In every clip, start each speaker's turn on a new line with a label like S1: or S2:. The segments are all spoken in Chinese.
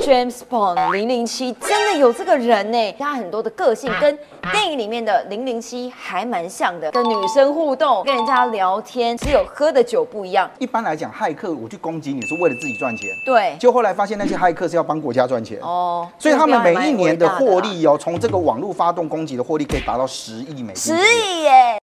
S1: James Bond 零零七真的有这个人呢，他很多的个性跟电影里面的零零七还蛮像的，跟女生互动，跟人家聊天，只有喝的酒不一样。
S2: 一般来讲，骇客我去攻击你是为了自己赚钱，
S1: 对，
S2: 就后来发现那些骇客是要帮国家赚钱。
S1: 哦，
S2: 所以他们每一年的获利哦，从这个网络发动攻击的获利可以达到十亿美金，
S1: 十亿耶。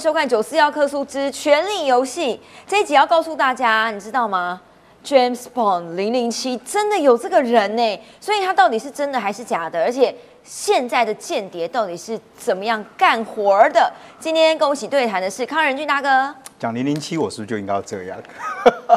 S1: 收看《九四幺克苏之权力游戏》这一集要告诉大家，你知道吗？James Bond 零零七真的有这个人呢，所以他到底是真的还是假的？而且。现在的间谍到底是怎么样干活的？今天跟我一起对谈的是康仁俊大哥。
S2: 讲零零七，我是不是就应该要这样？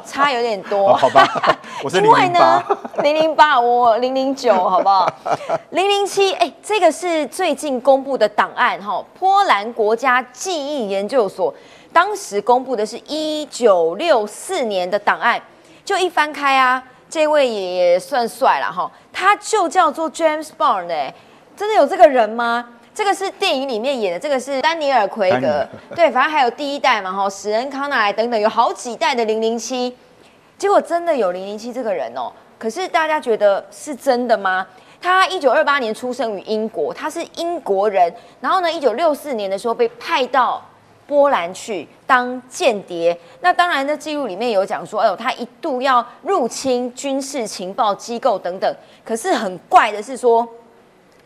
S1: 差有点多，
S2: 好吧？我是零零八，
S1: 零零八，我零零九，好不好？零零七，哎，这个是最近公布的档案哈，波兰国家记忆研究所当时公布的是一九六四年的档案，就一翻开啊，这位也算帅了哈，他就叫做 James Bond 哎。真的有这个人吗？这个是电影里面演的，这个是丹尼尔·奎格。对，反正还有第一代嘛，哈，史恩·康纳莱等等，有好几代的零零七。结果真的有零零七这个人哦。可是大家觉得是真的吗？他一九二八年出生于英国，他是英国人。然后呢，一九六四年的时候被派到波兰去当间谍。那当然，在记录里面有讲说，哎呦，他一度要入侵军事情报机构等等。可是很怪的是说。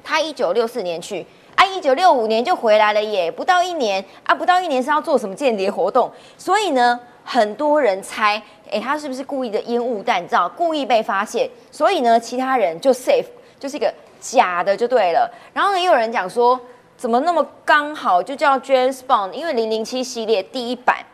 S1: 他一九六四年去，啊，一九六五年就回来了耶，不到一年啊，不到一年是要做什么间谍活动？所以呢，很多人猜，哎，他是不是故意的烟雾弹，知道故意被发现？所以呢，其他人就 safe，就是一个假的就对了。然后呢，也有人讲说，怎么那么刚好就叫 James Bond？因为零零七系列第一版。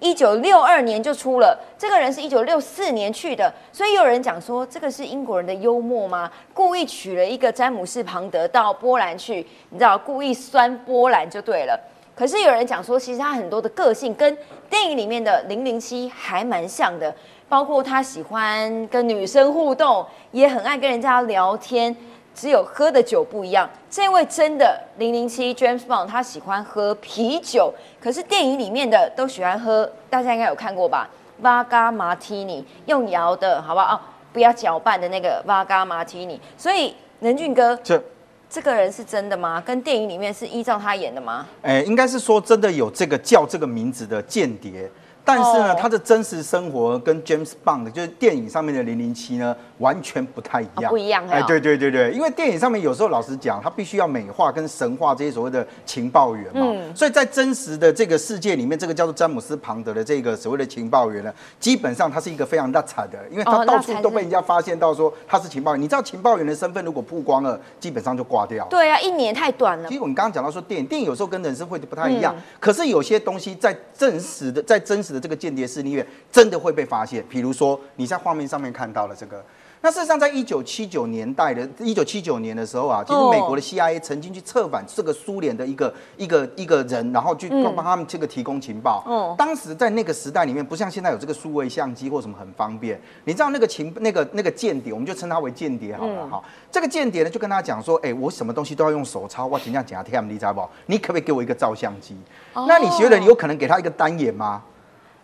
S1: 一九六二年就出了，这个人是一九六四年去的，所以有人讲说这个是英国人的幽默吗？故意取了一个詹姆斯庞德到波兰去，你知道，故意酸波兰就对了。可是有人讲说，其实他很多的个性跟电影里面的零零七还蛮像的，包括他喜欢跟女生互动，也很爱跟人家聊天。只有喝的酒不一样。这位真的零零七 James Bond，他喜欢喝啤酒，可是电影里面的都喜欢喝，大家应该有看过吧？Vaga Martini，用摇的，好不好？哦，不要搅拌的那个 Vaga Martini。所以任俊哥，这这个人是真的吗？跟电影里面是依照他演的吗？
S2: 哎，应该是说真的有这个叫这个名字的间谍。但是呢，他的真实生活跟 James Bond 就是电影上面的零零七呢，完全不太一样。
S1: 不一样，
S2: 哎，对对对对，因为电影上面有时候老实讲，他必须要美化跟神话这些所谓的情报员嘛。嗯。所以在真实的这个世界里面，这个叫做詹姆斯庞德的这个所谓的情报员呢，基本上他是一个非常大惨的，因为他到处都被人家发现到说他是情报员。你知道情报员的身份如果曝光了，基本上就挂掉。
S1: 对啊，一年太短了。
S2: 其实我们刚刚讲到说电影，电影有时候跟人生会不太一样，可是有些东西在真实的在真实的这个间谍室里面。真的会被发现，比如说你在画面上面看到了这个。那事实上，在一九七九年代的一九七九年的时候啊，其实美国的 CIA 曾经去策反这个苏联的一个一个一个人，然后去帮他们这个提供情报。哦，当时在那个时代里面，不像现在有这个数位相机或什么很方便。你知道那个情那个那个间谍，我们就称他为间谍好了哈。这个间谍呢，就跟他讲说，哎，我什么东西都要用手抄，我尽量讲 TM，你知道不？你可不可以给我一个照相机？那你觉得你有可能给他一个单眼吗？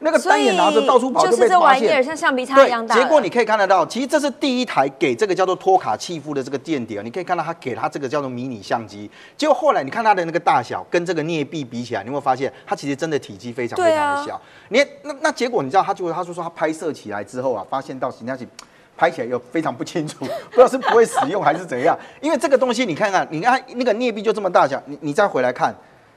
S2: 那个单眼拿着到处跑就被发现，
S1: 像橡皮擦一样大。
S2: 结果你可以看得到，其实这是第一台给这个叫做托卡契夫的这个间谍，你可以看到他给他这个叫做迷你相机。结果后来你看它的那个大小跟这个镍币比起来，你会发现它其实真的体积非常非常的小。你那那结果你知道，他就他就说他拍摄起来之后啊，发现到形象起拍起来又非常不清楚，不知道是不会使用还是怎样。因为这个东西你看看，你看那个镍币就这么大小，你你再回来看。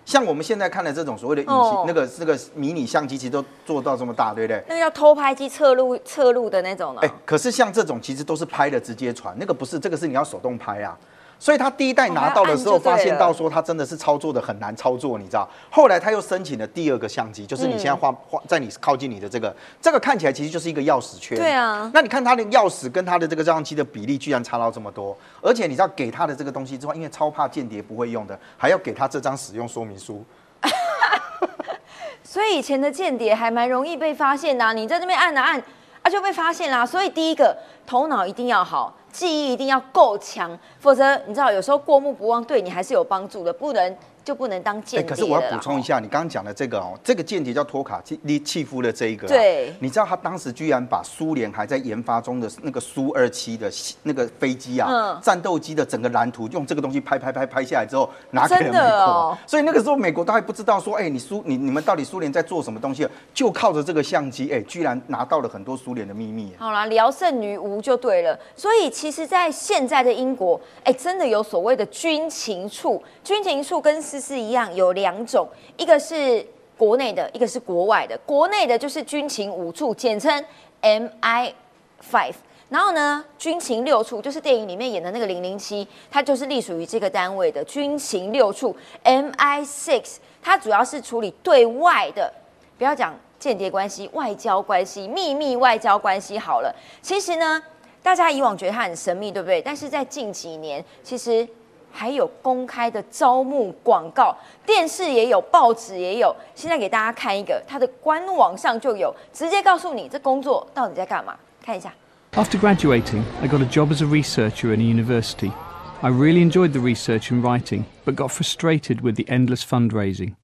S2: 像我们现在看的这种所谓的隐形那个那个迷你相机，其实都做到这么大，对不对？
S1: 那个叫偷拍机侧录侧录的那种呢？哎，
S2: 可是像这种其实都是拍的直接传，那个不是，这个是你要手动拍啊。所以他第一代拿到的时候，发现到说他真的是操作的很难操作，你知道？后来他又申请了第二个相机，就是你现在画画在你靠近你的这个，这个看起来其实就是一个钥匙圈。
S1: 对啊。
S2: 那你看他的钥匙跟他的这个照相机的比例居然差到这么多，而且你知道给他的这个东西之外，因为超怕间谍不会用的，还要给他这张使用说明书。
S1: 所以以前的间谍还蛮容易被发现的，你在这边按啊按，啊啊就被发现啦。所以第一个头脑一定要好，记忆一定要够强，否则你知道有时候过目不忘对你还是有帮助的，不能。就不能当间谍
S2: 可是我要补充一下，你刚刚讲的这个哦，这个间谍叫托卡契契夫的这一个，
S1: 对，
S2: 你知道他当时居然把苏联还在研发中的那个苏二七的那个飞机啊，战斗机的整个蓝图用这个东西拍拍拍拍下来之后拿给了美国，所以那个时候美国都还不知道说，哎，你苏你你们到底苏联在做什么东西，就靠着这个相机，哎，居然拿到了很多苏联的秘密。
S1: 好啦，聊胜于无就对了。所以其实，在现在的英国，哎，真的有所谓的军情处，军情处跟是一样有。两种，一个是国内的，一个是国外的。国内的就是军情五处，简称 MI Five。然后呢，军情六处就是电影里面演的那个零零七，它就是隶属于这个单位的军情六处 MI Six。它主要是处理对外的，不要讲间谍关系、外交关系、秘密外交关系好了。其实呢，大家以往觉得它很神秘，对不对？但是在近几年，其实。还有公开的招募广告，电视也有，报纸也有。现在给大家看一个，它的官网上就有，直接告诉你这工作到底在干嘛。看一下。
S3: After graduating, I got a job as a researcher in a university. I really enjoyed the research and writing, but got frustrated with the endless fundraising.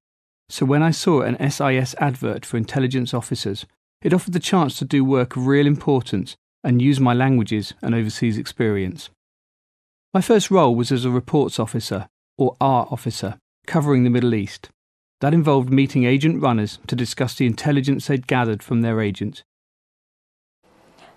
S3: So when I saw an SIS advert for intelligence officers, it offered the chance to do work of real importance and use my languages and overseas experience. My first role was as a reports officer, or R officer, covering the Middle East. That involved meeting agent runners to discuss the intelligence they'd gathered from their agents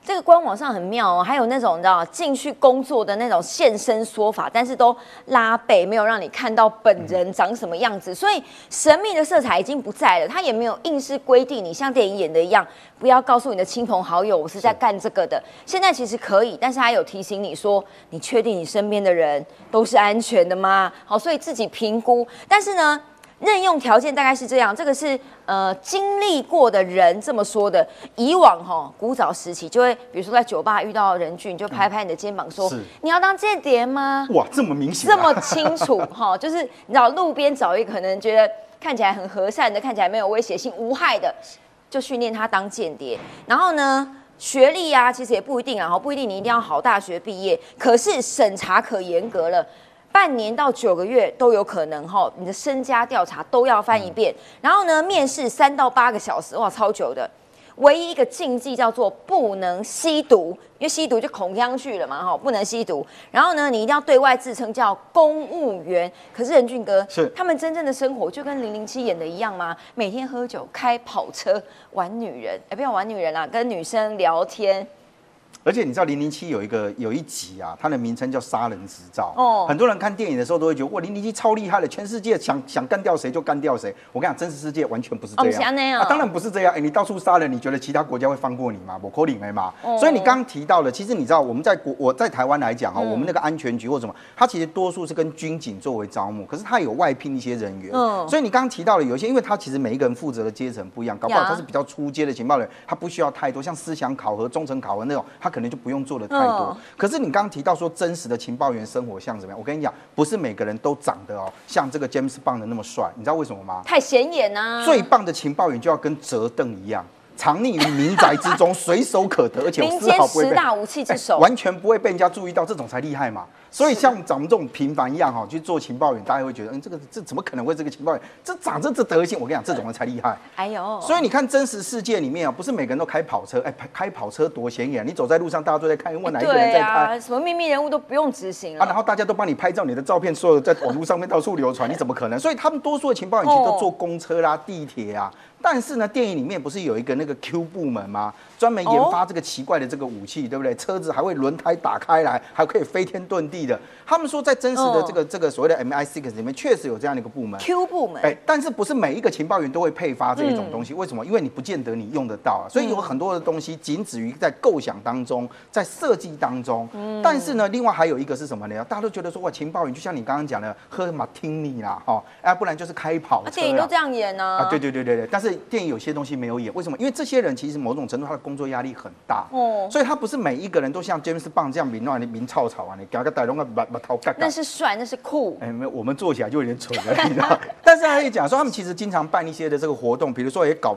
S1: 这个官网上很妙哦，还有那种你知道进去工作的那种现身说法，但是都拉背，没有让你看到本人长什么样子，所以神秘的色彩已经不在了。他也没有硬是规定你像电影演的一样，不要告诉你的亲朋好友我是在干这个的。现在其实可以，但是他有提醒你说，你确定你身边的人都是安全的吗？好，所以自己评估。但是呢？任用条件大概是这样，这个是呃经历过的人这么说的。以往哈古早时期就会，比如说在酒吧遇到人俊，就拍拍你的肩膀说：“你要当间谍吗？”
S2: 哇，这么明显，
S1: 这么清楚哈，就是你知道路边找一个可能觉得看起来很和善的，看起来没有威胁性、无害的，就训练他当间谍。然后呢，学历呀其实也不一定啊，哈不一定你一定要好大学毕业，可是审查可严格了。半年到九个月都有可能哈，你的身家调查都要翻一遍，然后呢，面试三到八个小时，哇，超久的。唯一一个禁忌叫做不能吸毒，因为吸毒就恐香去了嘛，哈，不能吸毒。然后呢，你一定要对外自称叫公务员。可是任俊哥
S2: 是
S1: 他们真正的生活就跟零零七演的一样吗？每天喝酒、开跑车、玩女人，哎，不要玩女人啦，跟女生聊天。
S2: 而且你知道零零七有一个有一集啊，它的名称叫杀人执照。哦，很多人看电影的时候都会觉得哇，零零七超厉害的，全世界想想干掉谁就干掉谁。我跟你讲，真实世界完全不是这样。啊，当然不是这样。哎，你到处杀人，你觉得其他国家会放过你吗？我扣你没嘛。所以你刚刚提到了，其实你知道我们在国我在台湾来讲哈，我们那个安全局或什么，它其实多数是跟军警作为招募，可是它有外聘一些人员。嗯，所以你刚刚提到了有一些，因为它其实每一个人负责的阶层不一样，搞不好他是比较出阶的情报人，他不需要太多像思想考核、忠诚考核那种，他可能就不用做的。太多，可是你刚刚提到说真实的情报员生活像怎么样？我跟你讲，不是每个人都长得哦像这个 James Bond 的那么帅，你知道为什么吗？
S1: 太显眼啊！
S2: 最棒的情报员就要跟折凳一样。藏匿于民宅之中，随手可得，而且丝毫不会
S1: 被大武器之首，
S2: 完全不会被人家注意到，这种才厉害嘛。所以像咱们这种平凡一样哈，去做情报员，大家会觉得，嗯，这个这怎么可能会这个情报员？这长这这德行，我跟你讲，这种人才厉害。哎呦，所以你看真实世界里面啊，不是每个人都开跑车，哎，开跑车多显眼。你走在路上，大家都在看，问哪一个人在开？
S1: 什么秘密人物都不用执行
S2: 啊，然后大家都帮你拍照，你的照片所有在网络上面到处流传，你怎么可能？所以他们多数的情报员其实都坐公车啦、地铁啊。但是呢，电影里面不是有一个那个 Q 部门吗？专门研发这个奇怪的这个武器，对不对？车子还会轮胎打开来，还可以飞天遁地的。他们说，在真实的这个这个所谓的 MI6 里面，确实有这样的一个部门
S1: Q 部门。
S2: 哎，但是不是每一个情报员都会配发这一种东西？为什么？因为你不见得你用得到啊。所以有很多的东西仅止于在构想当中，在设计当中。嗯。但是呢，另外还有一个是什么呢？大家都觉得说，哇，情报员就像你刚刚讲的，喝马听你啦，哈，哎，不然就是开跑车。
S1: 电影都这样演呢。
S2: 啊，对对对对对。但是电影有些东西没有演，为什么？因为这些人其实某种程度他的工作压力很大。哦，所以他不是每一个人都像 James Bond 这样明乱的明吵吵啊，你搞个带龙个把把头盖
S1: 那是帅，那是酷。
S2: 哎，没有，我们做起来就有点蠢了，你知道。但是他也讲说，他们其实经常办一些的这个活动，比如说也搞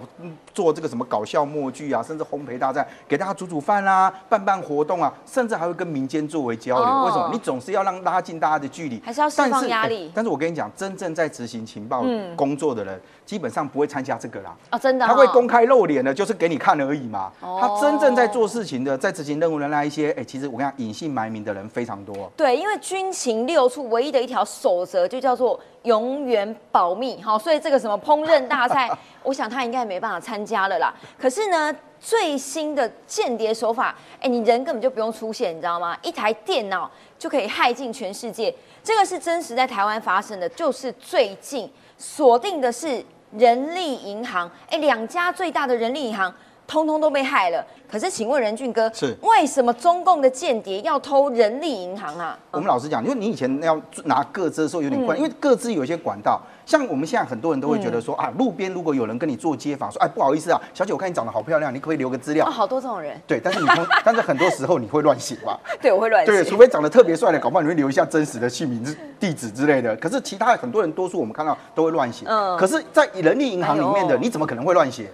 S2: 做这个什么搞笑默剧啊，甚至烘焙大战，给大家煮煮饭啦，办办活动啊，甚至还会跟民间作为交流。为什么？你总是要让拉近大家的距离，
S1: 还是要释放压力？
S2: 但是我跟你讲，真正在执行情报工作的人，基本上不会参加这个啦。
S1: 哦，真的。
S2: 他会公开露脸的，就是给你看而已嘛。他真正在做事情的，在执行任务的那一些，哎，其实我跟你讲，隐姓埋名的人非常多。
S1: 对，因为军情六处唯一的一条守则就叫做永远保密。好，所以这个什么烹饪大赛，我想他应该没办法参加了啦。可是呢？最新的间谍手法，哎，你人根本就不用出现，你知道吗？一台电脑就可以害进全世界。这个是真实在台湾发生的，就是最近锁定的是人力银行，哎，两家最大的人力银行通通都被害了。可是，请问任俊哥，
S2: 是
S1: 为什么中共的间谍要偷人力银行啊？
S2: 我们老实讲，因为你以前要拿各资的时候有点怪，因为各资有一些管道，像我们现在很多人都会觉得说啊，路边如果有人跟你做街访，说哎不好意思啊，小姐我看你长得好漂亮，你可不可以留个资料？
S1: 好多这种人。
S2: 对，但是你但是很多时候你会乱写吧？
S1: 对，我会乱写。
S2: 对，除非长得特别帅的，搞不好你会留一下真实的姓名、地址之类的。可是其他很多人，多数我们看到都会乱写。嗯。可是，在人力银行里面的，你怎么可能会乱写？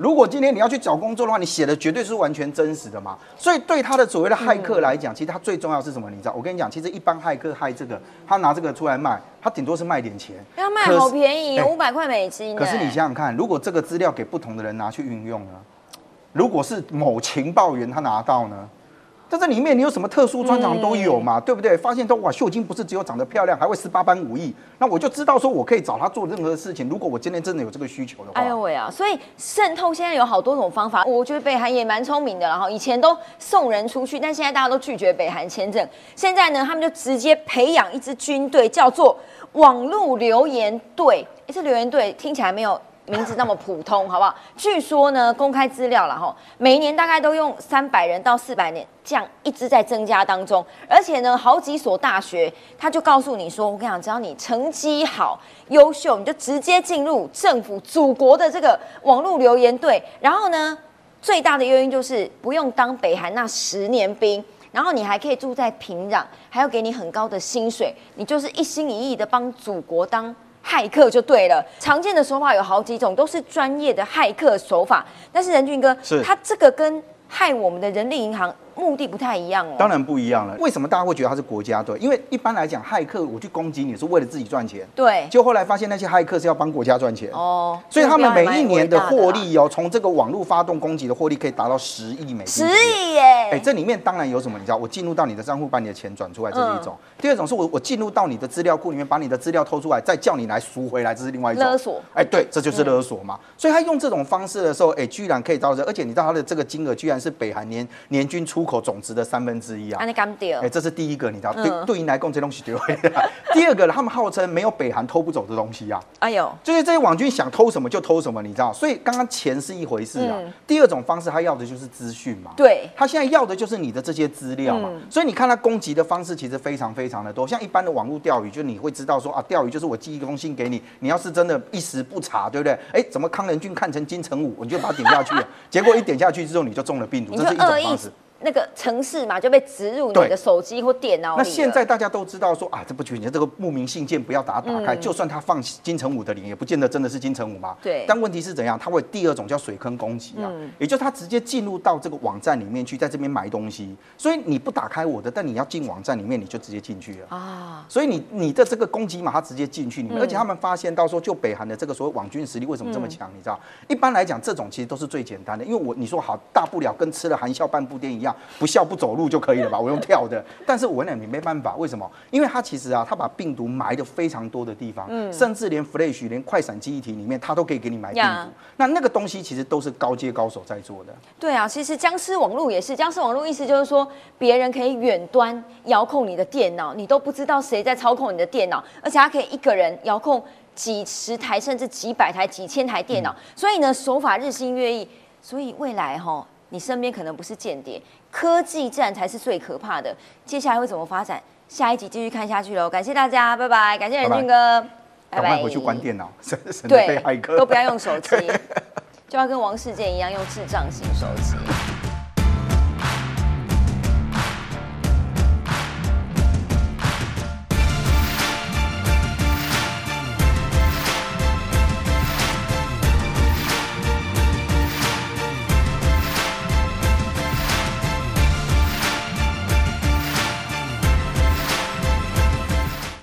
S2: 如果今天你要去找工作的话，你写的绝对是完全真实的嘛。所以对他的所谓的骇客来讲，其实他最重要是什么？你知道？我跟你讲，其实一般骇客害这个，他拿这个出来卖，他顶多是卖点钱。
S1: 要卖好便宜，五百块美金。
S2: 可是你想想看，如果这个资料给不同的人拿去运用呢？如果是某情报员他拿到呢？在这里面，你有什么特殊专长都有嘛，对不对？发现说哇，秀晶不是只有长得漂亮，还会十八般武艺，那我就知道说我可以找她做任何事情。如果我今天真的有这个需求的话，
S1: 哎呦喂啊！所以渗透现在有好多种方法，我觉得北韩也蛮聪明的。然后以前都送人出去，但现在大家都拒绝北韩签证。现在呢，他们就直接培养一支军队，叫做网络留言队。哎，这留言队听起来没有。名字那么普通，好不好？据说呢，公开资料了哈，每一年大概都用三百人到四百年，这样一直在增加当中。而且呢，好几所大学他就告诉你说，我跟你讲，只要你成绩好、优秀，你就直接进入政府、祖国的这个网络留言队。然后呢，最大的诱因就是不用当北韩那十年兵，然后你还可以住在平壤，还要给你很高的薪水，你就是一心一意的帮祖国当。骇客就对了，常见的手法有好几种，都是专业的骇客手法。但是任俊哥，
S2: 是
S1: 他这个跟害我们的人力银行。目的不太一样哦，
S2: 当然不一样了。为什么大家会觉得他是国家队？因为一般来讲，骇客我去攻击你是为了自己赚钱。
S1: 对，
S2: 就后来发现那些骇客是要帮国家赚钱哦，所以他们每一年的获利哦，从这个网络发动攻击的获利可以达到十亿美金。
S1: 十亿耶！
S2: 哎，这里面当然有什么？你知道，我进入到你的账户，把你的钱转出来，这是一种；第二种是我我进入到你的资料库里面，把你的资料偷出来，再叫你来赎回来，这是另外一种
S1: 勒索。
S2: 哎，对，这就是勒索嘛。所以他用这种方式的时候，哎，居然可以到这，而且你知道他的这个金额居然是北韩年年均出口总值的三分。之一啊！哎，这是第一个，你知道，对对应来供，这东西丢回 第二个，他们号称没有北韩偷不走的东西啊！哎呦，就是这些网军想偷什么就偷什么，你知道？所以刚刚钱是一回事啊，第二种方式他要的就是资讯嘛。
S1: 对，
S2: 他现在要的就是你的这些资料嘛。所以你看他攻击的方式其实非常非常的多，像一般的网络钓鱼，就你会知道说啊，钓鱼就是我寄一封信给你，你要是真的一时不查，对不对？哎，怎么康仁俊看成金城武，你就把它点下去，结果一点下去之后你就中了病毒，这是一种方式。
S1: 那个城市嘛，就被植入你的手机或电脑
S2: 那现在大家都知道说啊，这不你的这个慕名信件不要打打开，就算他放金城武的脸，也不见得真的是金城武嘛。
S1: 对。
S2: 但问题是怎样？他会第二种叫水坑攻击啊，也就是他直接进入到这个网站里面去，在这边买东西。所以你不打开我的，但你要进网站里面，你就直接进去了啊。所以你你的这个攻击嘛，他直接进去里面，而且他们发现到说，就北韩的这个所谓网军实力为什么这么强？你知道？一般来讲，这种其实都是最简单的，因为我你说好，大不了跟吃了含笑半步癫一样，不笑不走。路就可以了吧？我用跳的，但是我呢，你没办法，为什么？因为他其实啊，他把病毒埋的非常多的地方，嗯，甚至连 Flash、连快闪记忆体里面，他都可以给你埋病毒。那那个东西其实都是高阶高手在做的。
S1: 对啊，其实僵尸网络也是，僵尸网络意思就是说，别人可以远端遥控你的电脑，你都不知道谁在操控你的电脑，而且他可以一个人遥控几十台甚至几百台、几千台电脑，所以呢，手法日新月异，所以未来哈。你身边可能不是间谍，科技战才是最可怕的。接下来会怎么发展？下一集继续看下去喽。感谢大家，拜拜。感谢任俊哥，
S2: 拜拜。赶快回去关电脑，省得被骇客。
S1: 都不要用手机。就要跟王世坚一样用智障型手机。